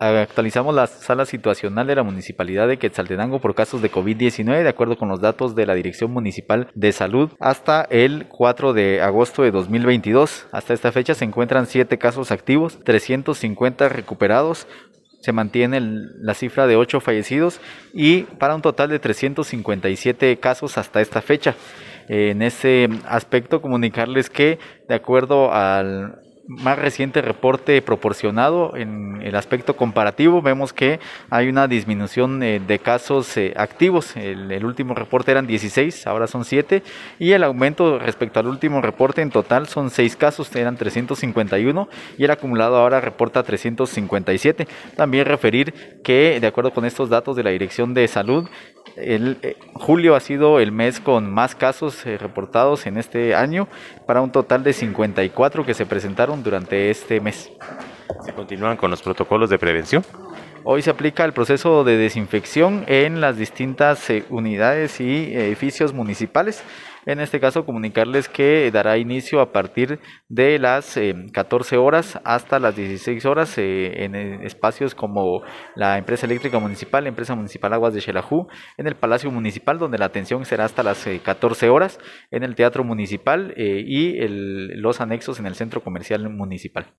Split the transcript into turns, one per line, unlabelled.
Actualizamos la sala situacional de la Municipalidad de Quetzaltenango por casos de COVID-19 de acuerdo con los datos de la Dirección Municipal de Salud hasta el 4 de agosto de 2022. Hasta esta fecha se encuentran 7 casos activos, 350 recuperados, se mantiene la cifra de 8 fallecidos y para un total de 357 casos hasta esta fecha. En ese aspecto comunicarles que de acuerdo al más reciente reporte proporcionado en el aspecto comparativo vemos que hay una disminución eh, de casos eh, activos. El, último reporte eran 16, ahora son 7 y el aumento respecto al último reporte en total son 6 casos, eran 351 y el acumulado ahora reporta 357. También referir que de acuerdo con estos datos de la Dirección de Salud, el, eh, julio ha sido el mes con más casos reportados en este año para un total de 54 que se presentaron durante este mes.
¿Se continúan con los protocolos de prevención?
Hoy se aplica el proceso de desinfección en las distintas eh, unidades y edificios municipales. En este caso, comunicarles que dará inicio a partir de las 14 eh, horas hasta las 16 horas eh, en espacios como la empresa eléctrica municipal, la empresa municipal Aguas de Xelajú, en el Palacio Municipal, donde la atención será hasta las 14 horas, en el Teatro Municipal y los anexos en el Centro Comercial Municipal.